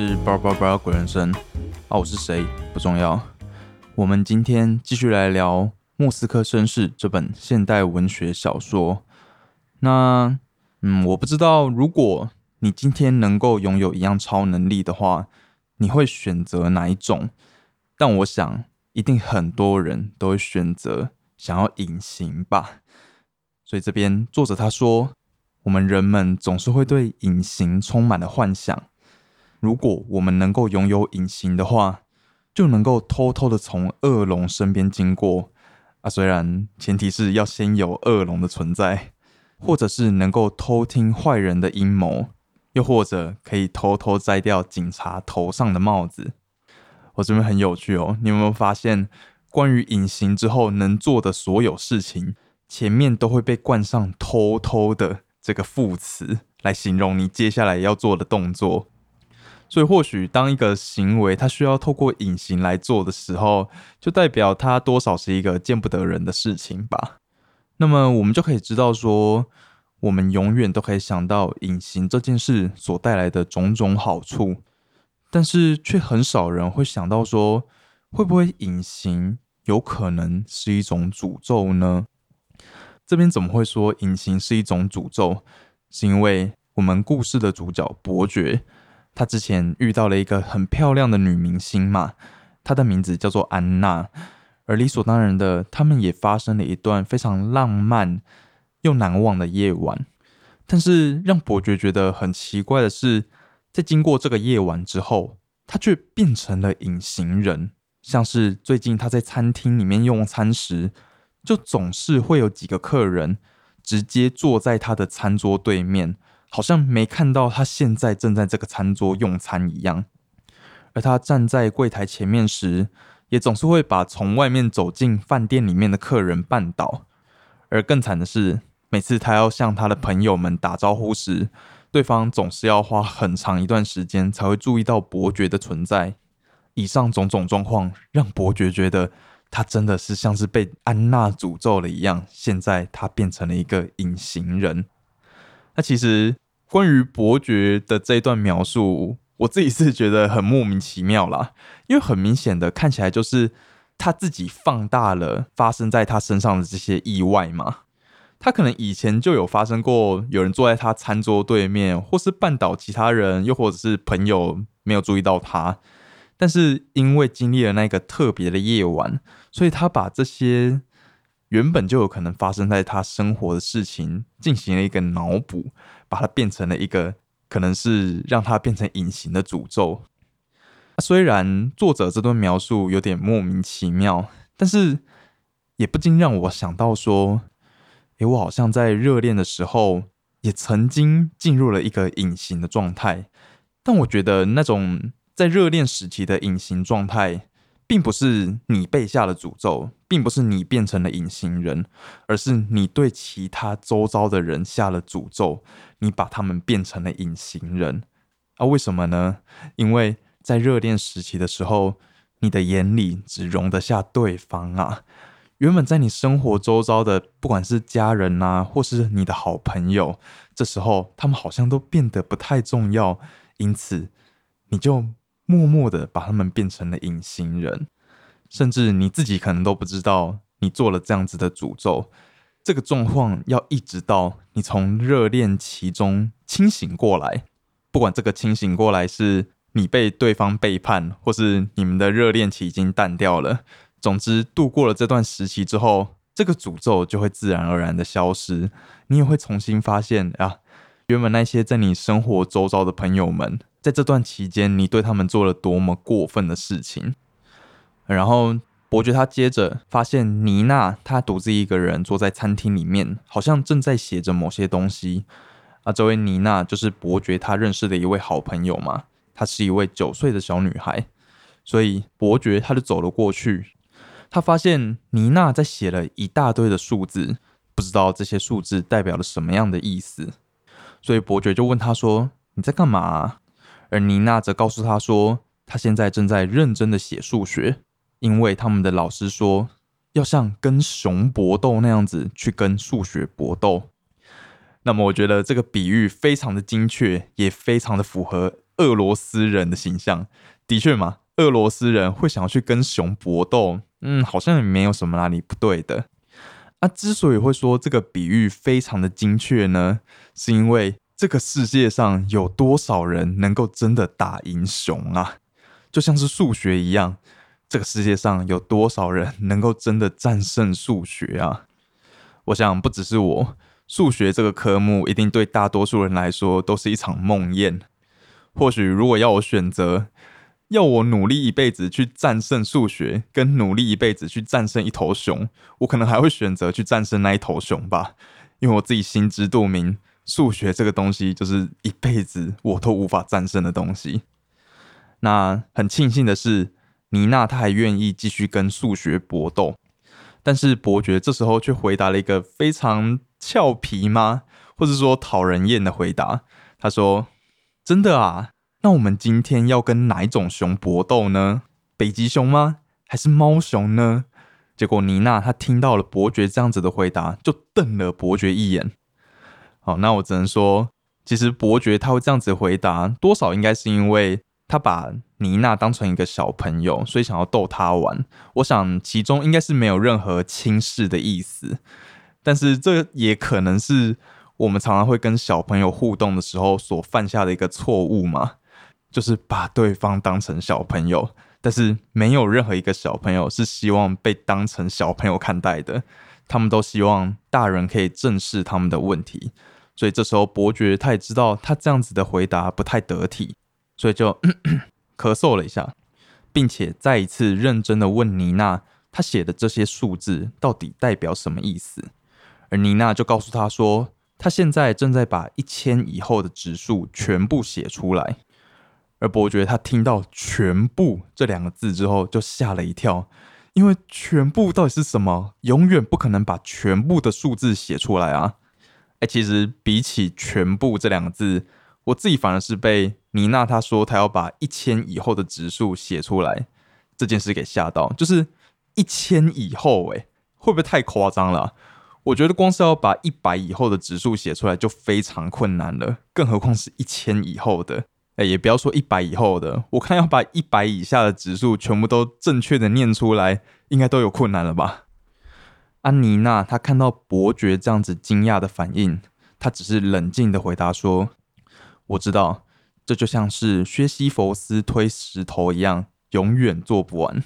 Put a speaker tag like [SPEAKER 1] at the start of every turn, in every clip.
[SPEAKER 1] 是叭叭叭鬼人生啊，我是谁不重要。我们今天继续来聊《莫斯科绅士》这本现代文学小说。那，嗯，我不知道，如果你今天能够拥有一样超能力的话，你会选择哪一种？但我想，一定很多人都会选择想要隐形吧。所以这边作者他说。我们人们总是会对隐形充满了幻想。如果我们能够拥有隐形的话，就能够偷偷的从恶龙身边经过啊。虽然前提是要先有恶龙的存在，或者是能够偷听坏人的阴谋，又或者可以偷偷摘掉警察头上的帽子。我这边很有趣哦，你有没有发现，关于隐形之后能做的所有事情，前面都会被冠上偷偷的。这个副词来形容你接下来要做的动作，所以或许当一个行为它需要透过隐形来做的时候，就代表它多少是一个见不得人的事情吧。那么我们就可以知道说，我们永远都可以想到隐形这件事所带来的种种好处，但是却很少人会想到说，会不会隐形有可能是一种诅咒呢？这边怎么会说隐形是一种诅咒？是因为我们故事的主角伯爵，他之前遇到了一个很漂亮的女明星嘛，她的名字叫做安娜，而理所当然的，他们也发生了一段非常浪漫又难忘的夜晚。但是让伯爵觉得很奇怪的是，在经过这个夜晚之后，他却变成了隐形人，像是最近他在餐厅里面用餐时。就总是会有几个客人直接坐在他的餐桌对面，好像没看到他现在正在这个餐桌用餐一样。而他站在柜台前面时，也总是会把从外面走进饭店里面的客人绊倒。而更惨的是，每次他要向他的朋友们打招呼时，对方总是要花很长一段时间才会注意到伯爵的存在。以上种种状况让伯爵觉得。他真的是像是被安娜诅咒了一样，现在他变成了一个隐形人。那其实关于伯爵的这段描述，我自己是觉得很莫名其妙啦，因为很明显的看起来就是他自己放大了发生在他身上的这些意外嘛。他可能以前就有发生过，有人坐在他餐桌对面，或是绊倒其他人，又或者是朋友没有注意到他。但是因为经历了那个特别的夜晚，所以他把这些原本就有可能发生在他生活的事情进行了一个脑补，把它变成了一个可能是让他变成隐形的诅咒。虽然作者这段描述有点莫名其妙，但是也不禁让我想到说：，诶，我好像在热恋的时候也曾经进入了一个隐形的状态，但我觉得那种。在热恋时期的隐形状态，并不是你被下了诅咒，并不是你变成了隐形人，而是你对其他周遭的人下了诅咒，你把他们变成了隐形人。啊，为什么呢？因为在热恋时期的时候，你的眼里只容得下对方啊。原本在你生活周遭的，不管是家人啊，或是你的好朋友，这时候他们好像都变得不太重要，因此你就。默默的把他们变成了隐形人，甚至你自己可能都不知道你做了这样子的诅咒。这个状况要一直到你从热恋期中清醒过来，不管这个清醒过来是你被对方背叛，或是你们的热恋期已经淡掉了。总之，度过了这段时期之后，这个诅咒就会自然而然的消失。你也会重新发现啊，原本那些在你生活周遭的朋友们。在这段期间，你对他们做了多么过分的事情？然后伯爵他接着发现妮娜，她独自一个人坐在餐厅里面，好像正在写着某些东西。啊，这位妮娜就是伯爵他认识的一位好朋友嘛，她是一位九岁的小女孩。所以伯爵他就走了过去，他发现妮娜在写了一大堆的数字，不知道这些数字代表了什么样的意思。所以伯爵就问他说：“你在干嘛？”而妮娜则告诉他说，他现在正在认真的写数学，因为他们的老师说要像跟熊搏斗那样子去跟数学搏斗。那么，我觉得这个比喻非常的精确，也非常的符合俄罗斯人的形象。的确嘛，俄罗斯人会想要去跟熊搏斗，嗯，好像也没有什么哪里不对的。啊，之所以会说这个比喻非常的精确呢，是因为这个世界上有多少人能够真的打赢熊啊？就像是数学一样，这个世界上有多少人 能够真的战胜数学啊？我想不只是我，数学这个科目一定对大多数人来说都是一场梦魇。或许如果要我选择，要我努力一辈子去战胜数学，跟努力一辈子去战胜一头熊，我可能还会选择去战胜那一头熊吧，因为我自己心知肚明，数学这个东西就是一辈子我都无法战胜的东西。那很庆幸的是，妮娜她还愿意继续跟数学搏斗，但是伯爵这时候却回答了一个非常俏皮吗，或者说讨人厌的回答。他说：“真的啊。”那我们今天要跟哪一种熊搏斗呢？北极熊吗？还是猫熊呢？结果妮娜她听到了伯爵这样子的回答，就瞪了伯爵一眼。好，那我只能说，其实伯爵他会这样子回答，多少应该是因为他把妮娜当成一个小朋友，所以想要逗她玩。我想其中应该是没有任何轻视的意思，但是这也可能是我们常常会跟小朋友互动的时候所犯下的一个错误嘛。就是把对方当成小朋友，但是没有任何一个小朋友是希望被当成小朋友看待的，他们都希望大人可以正视他们的问题。所以这时候伯爵他也知道他这样子的回答不太得体，所以就咳嗽了一下，并且再一次认真的问妮娜，他写的这些数字到底代表什么意思？而妮娜就告诉他说，他现在正在把一千以后的指数全部写出来。而伯爵他听到“全部”这两个字之后，就吓了一跳，因为“全部”到底是什么？永远不可能把全部的数字写出来啊！哎，其实比起“全部”这两个字，我自己反而是被妮娜她说她要把一千以后的指数写出来这件事给吓到，就是一千以后，哎，会不会太夸张了？我觉得光是要把一百以后的指数写出来就非常困难了，更何况是一千以后的。哎，也不要说一百以后的，我看要把一百以下的指数全部都正确的念出来，应该都有困难了吧？安妮娜她看到伯爵这样子惊讶的反应，她只是冷静的回答说：“我知道，这就像是薛西弗斯推石头一样，永远做不完。”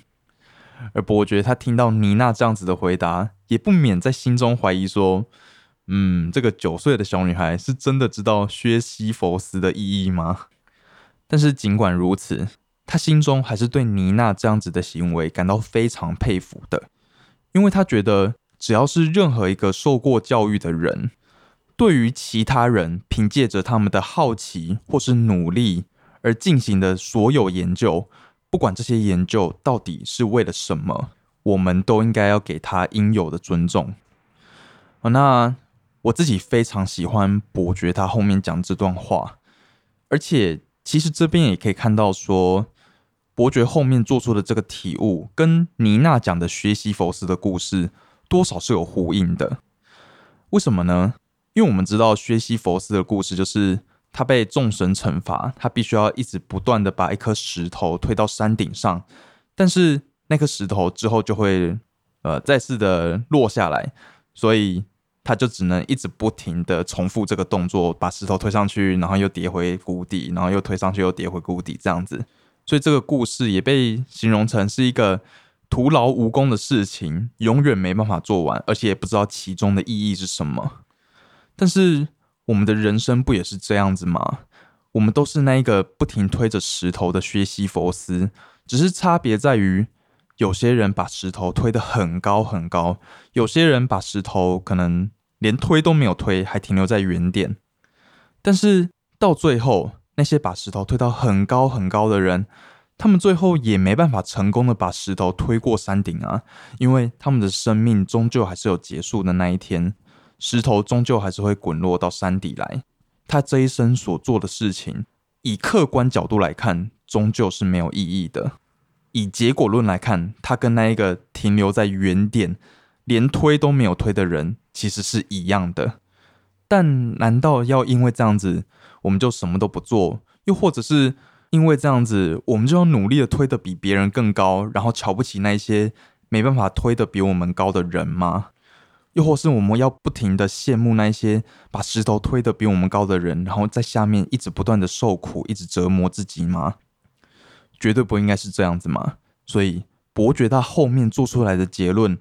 [SPEAKER 1] 而伯爵他听到妮娜这样子的回答，也不免在心中怀疑说：“嗯，这个九岁的小女孩是真的知道薛西弗斯的意义吗？”但是尽管如此，他心中还是对妮娜这样子的行为感到非常佩服的，因为他觉得只要是任何一个受过教育的人，对于其他人凭借着他们的好奇或是努力而进行的所有研究，不管这些研究到底是为了什么，我们都应该要给他应有的尊重。那我自己非常喜欢伯爵他后面讲这段话，而且。其实这边也可以看到，说伯爵后面做出的这个体悟，跟妮娜讲的学习佛斯的故事，多少是有呼应的。为什么呢？因为我们知道薛西佛斯的故事，就是他被众神惩罚，他必须要一直不断的把一颗石头推到山顶上，但是那颗石头之后就会呃再次的落下来，所以。他就只能一直不停的重复这个动作，把石头推上去，然后又跌回谷底，然后又推上去，又跌回谷底，这样子。所以这个故事也被形容成是一个徒劳无功的事情，永远没办法做完，而且也不知道其中的意义是什么。但是我们的人生不也是这样子吗？我们都是那一个不停推着石头的薛西佛斯，只是差别在于。有些人把石头推得很高很高，有些人把石头可能连推都没有推，还停留在原点。但是到最后，那些把石头推到很高很高的人，他们最后也没办法成功的把石头推过山顶啊，因为他们的生命终究还是有结束的那一天，石头终究还是会滚落到山底来。他这一生所做的事情，以客观角度来看，终究是没有意义的。以结果论来看，他跟那一个停留在原点、连推都没有推的人其实是一样的。但难道要因为这样子，我们就什么都不做，又或者是因为这样子，我们就要努力的推得比别人更高，然后瞧不起那些没办法推得比我们高的人吗？又或是我们要不停的羡慕那些把石头推得比我们高的人，然后在下面一直不断的受苦，一直折磨自己吗？绝对不应该是这样子嘛。所以伯爵他后面做出来的结论，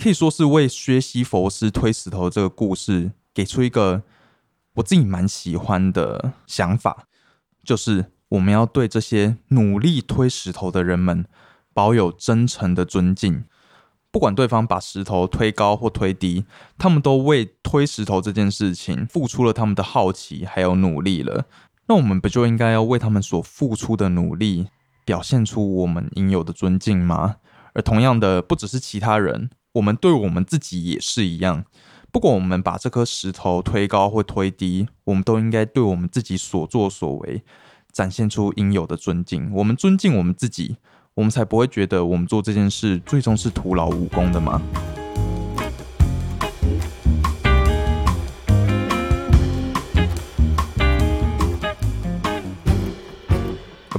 [SPEAKER 1] 可以说是为薛西佛斯推石头这个故事给出一个我自己蛮喜欢的想法，就是我们要对这些努力推石头的人们保有真诚的尊敬。不管对方把石头推高或推低，他们都为推石头这件事情付出了他们的好奇还有努力了。那我们不就应该要为他们所付出的努力表现出我们应有的尊敬吗？而同样的，不只是其他人，我们对我们自己也是一样。不管我们把这颗石头推高或推低，我们都应该对我们自己所作所为展现出应有的尊敬。我们尊敬我们自己。我们才不会觉得我们做这件事最终是徒劳无功的吗？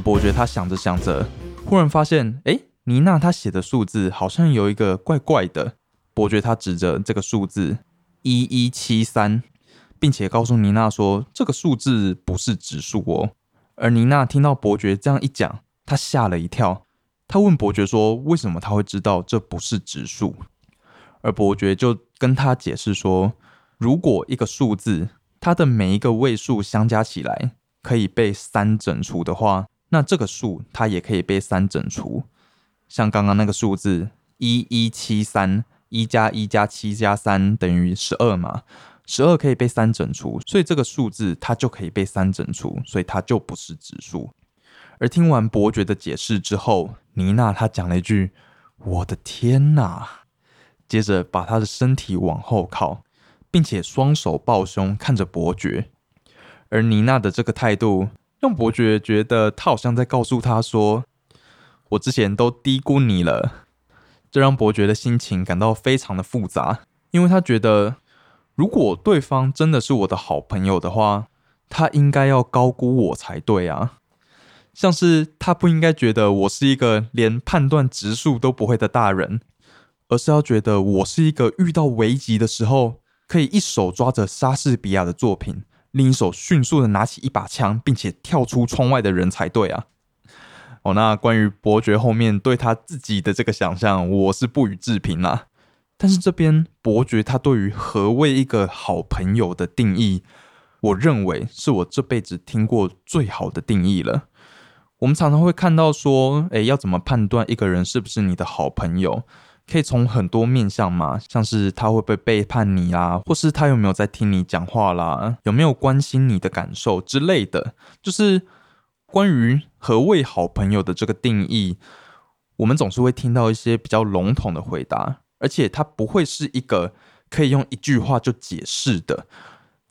[SPEAKER 1] 伯爵他想着想着，忽然发现，哎，妮娜她写的数字好像有一个怪怪的。伯爵他指着这个数字一一七三，并且告诉妮娜说，这个数字不是指数哦。而妮娜听到伯爵这样一讲，她吓了一跳。他问伯爵说：“为什么他会知道这不是指数？”而伯爵就跟他解释说：“如果一个数字它的每一个位数相加起来可以被三整除的话，那这个数它也可以被三整除。像刚刚那个数字一一七三，一加一加七加三等于十二嘛，十二可以被三整除，所以这个数字它就可以被三整除，所以它就不是指数。”而听完伯爵的解释之后，妮娜她讲了一句：“我的天哪！”接着把她的身体往后靠，并且双手抱胸看着伯爵。而妮娜的这个态度，让伯爵觉得他好像在告诉他说：“我之前都低估你了。”这让伯爵的心情感到非常的复杂，因为他觉得，如果对方真的是我的好朋友的话，他应该要高估我才对啊。像是他不应该觉得我是一个连判断值数都不会的大人，而是要觉得我是一个遇到危急的时候可以一手抓着莎士比亚的作品，另一手迅速的拿起一把枪，并且跳出窗外的人才对啊！哦，那关于伯爵后面对他自己的这个想象，我是不予置评啦。但是这边伯爵他对于何谓一个好朋友的定义，我认为是我这辈子听过最好的定义了。我们常常会看到说，诶，要怎么判断一个人是不是你的好朋友？可以从很多面向嘛，像是他会不会背叛你啊，或是他有没有在听你讲话啦，有没有关心你的感受之类的。就是关于何谓好朋友的这个定义，我们总是会听到一些比较笼统的回答，而且它不会是一个可以用一句话就解释的。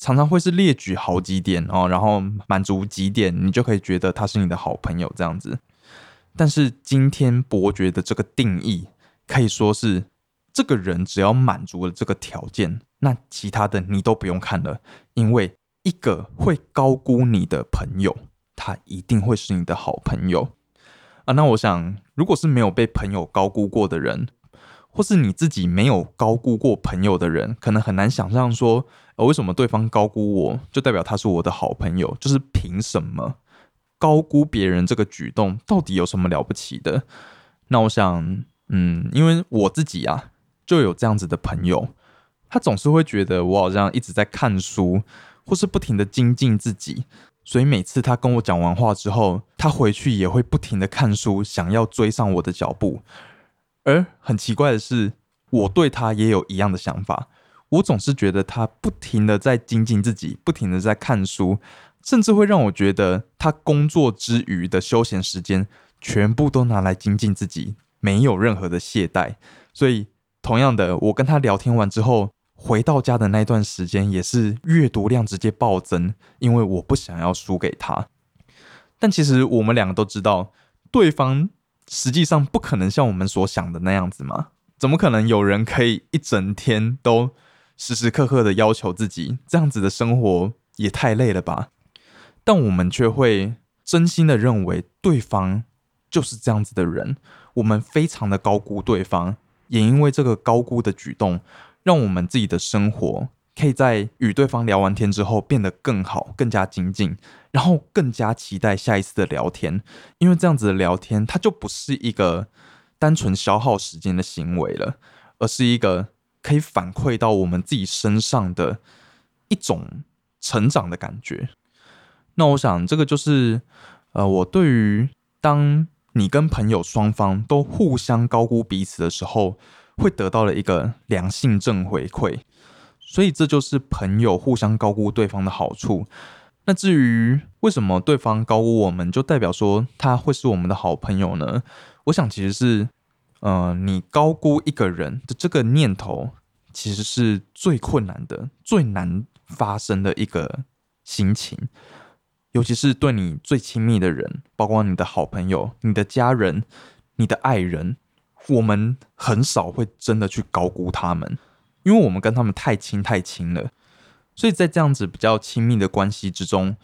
[SPEAKER 1] 常常会是列举好几点哦，然后满足几点，你就可以觉得他是你的好朋友这样子。但是今天伯爵的这个定义可以说是，这个人只要满足了这个条件，那其他的你都不用看了，因为一个会高估你的朋友，他一定会是你的好朋友啊。那我想，如果是没有被朋友高估过的人，或是你自己没有高估过朋友的人，可能很难想象说。为什么对方高估我，就代表他是我的好朋友？就是凭什么高估别人这个举动，到底有什么了不起的？那我想，嗯，因为我自己啊，就有这样子的朋友，他总是会觉得我好像一直在看书，或是不停的精进自己，所以每次他跟我讲完话之后，他回去也会不停的看书，想要追上我的脚步。而很奇怪的是，我对他也有一样的想法。我总是觉得他不停的在精进自己，不停的在看书，甚至会让我觉得他工作之余的休闲时间全部都拿来精进自己，没有任何的懈怠。所以，同样的，我跟他聊天完之后，回到家的那段时间也是阅读量直接暴增，因为我不想要输给他。但其实我们两个都知道，对方实际上不可能像我们所想的那样子嘛？怎么可能有人可以一整天都？时时刻刻的要求自己，这样子的生活也太累了吧？但我们却会真心的认为对方就是这样子的人，我们非常的高估对方，也因为这个高估的举动，让我们自己的生活可以在与对方聊完天之后变得更好、更加精进，然后更加期待下一次的聊天，因为这样子的聊天，它就不是一个单纯消耗时间的行为了，而是一个可以反馈到我们自己身上的一种成长的感觉。那我想，这个就是，呃，我对于当你跟朋友双方都互相高估彼此的时候，会得到了一个良性正回馈。所以这就是朋友互相高估对方的好处。那至于为什么对方高估我们，就代表说他会是我们的好朋友呢？我想其实是，呃，你高估一个人的这个念头，其实是最困难的、最难发生的一个心情。尤其是对你最亲密的人，包括你的好朋友、你的家人、你的爱人，我们很少会真的去高估他们，因为我们跟他们太亲太亲了。所以在这样子比较亲密的关系之中，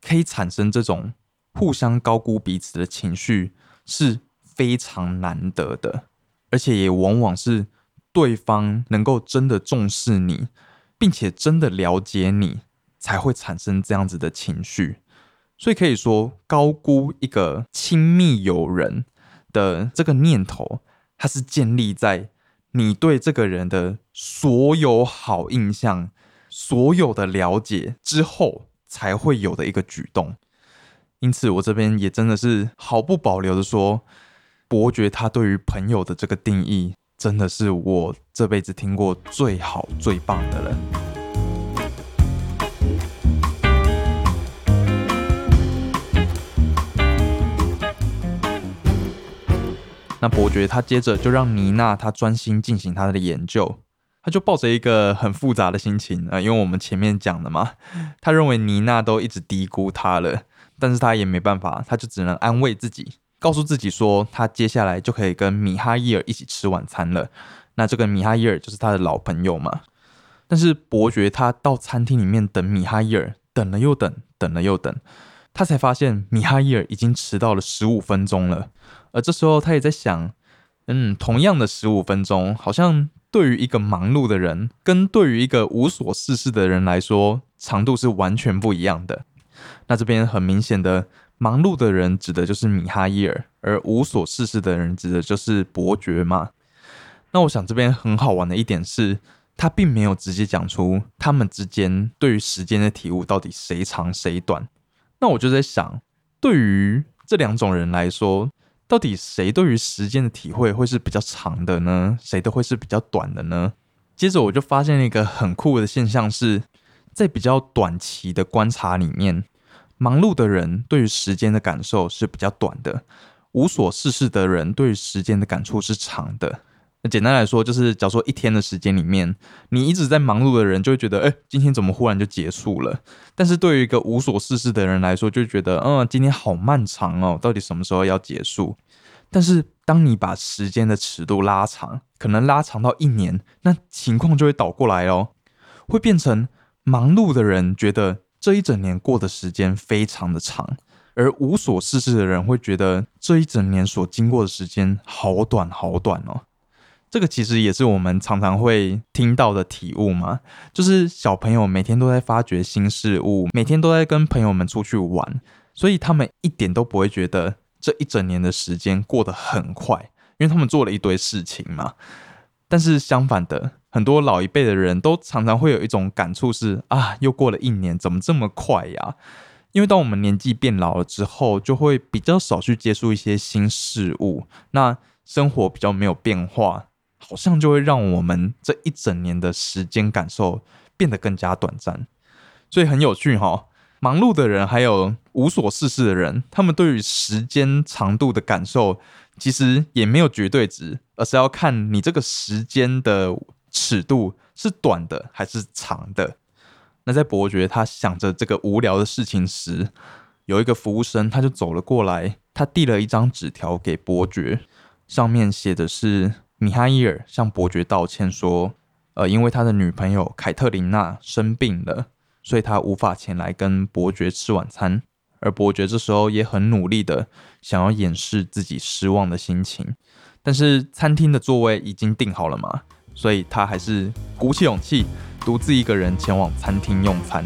[SPEAKER 1] 可以产生这种互相高估彼此的情绪是非常难得的，而且也往往是对方能够真的重视你，并且真的了解你，才会产生这样子的情绪。所以可以说，高估一个亲密友人的这个念头，它是建立在你对这个人的所有好印象、所有的了解之后才会有的一个举动。因此，我这边也真的是毫不保留的说，伯爵他对于朋友的这个定义，真的是我这辈子听过最好、最棒的了。那伯爵他接着就让妮娜她专心进行她的研究，他就抱着一个很复杂的心情啊，因为我们前面讲的嘛，他认为妮娜都一直低估他了，但是他也没办法，他就只能安慰自己，告诉自己说他接下来就可以跟米哈伊尔一起吃晚餐了。那这个米哈伊尔就是他的老朋友嘛。但是伯爵他到餐厅里面等米哈伊尔，等了又等，等了又等，他才发现米哈伊尔已经迟到了十五分钟了。而这时候，他也在想，嗯，同样的十五分钟，好像对于一个忙碌的人，跟对于一个无所事事的人来说，长度是完全不一样的。那这边很明显的，忙碌的人指的就是米哈伊尔，而无所事事的人指的就是伯爵嘛。那我想这边很好玩的一点是，他并没有直接讲出他们之间对于时间的体悟到底谁长谁短。那我就在想，对于这两种人来说。到底谁对于时间的体会会是比较长的呢？谁都会是比较短的呢？接着我就发现了一个很酷的现象，是在比较短期的观察里面，忙碌的人对于时间的感受是比较短的，无所事事的人对于时间的感触是长的。那简单来说，就是假如说一天的时间里面，你一直在忙碌的人就会觉得，哎，今天怎么忽然就结束了？但是对于一个无所事事的人来说，就觉得，嗯，今天好漫长哦，到底什么时候要结束？但是当你把时间的尺度拉长，可能拉长到一年，那情况就会倒过来哦，会变成忙碌的人觉得这一整年过的时间非常的长，而无所事事的人会觉得这一整年所经过的时间好短好短哦。这个其实也是我们常常会听到的体悟嘛，就是小朋友每天都在发掘新事物，每天都在跟朋友们出去玩，所以他们一点都不会觉得这一整年的时间过得很快，因为他们做了一堆事情嘛。但是相反的，很多老一辈的人都常常会有一种感触是啊，又过了一年，怎么这么快呀？因为当我们年纪变老了之后，就会比较少去接触一些新事物，那生活比较没有变化。好像就会让我们这一整年的时间感受变得更加短暂，所以很有趣哈。忙碌的人还有无所事事的人，他们对于时间长度的感受其实也没有绝对值，而是要看你这个时间的尺度是短的还是长的。那在伯爵他想着这个无聊的事情时，有一个服务生他就走了过来，他递了一张纸条给伯爵，上面写的是。米哈伊尔向伯爵道歉说：“呃，因为他的女朋友凯特琳娜生病了，所以他无法前来跟伯爵吃晚餐。而伯爵这时候也很努力的想要掩饰自己失望的心情，但是餐厅的座位已经订好了嘛，所以他还是鼓起勇气，独自一个人前往餐厅用餐。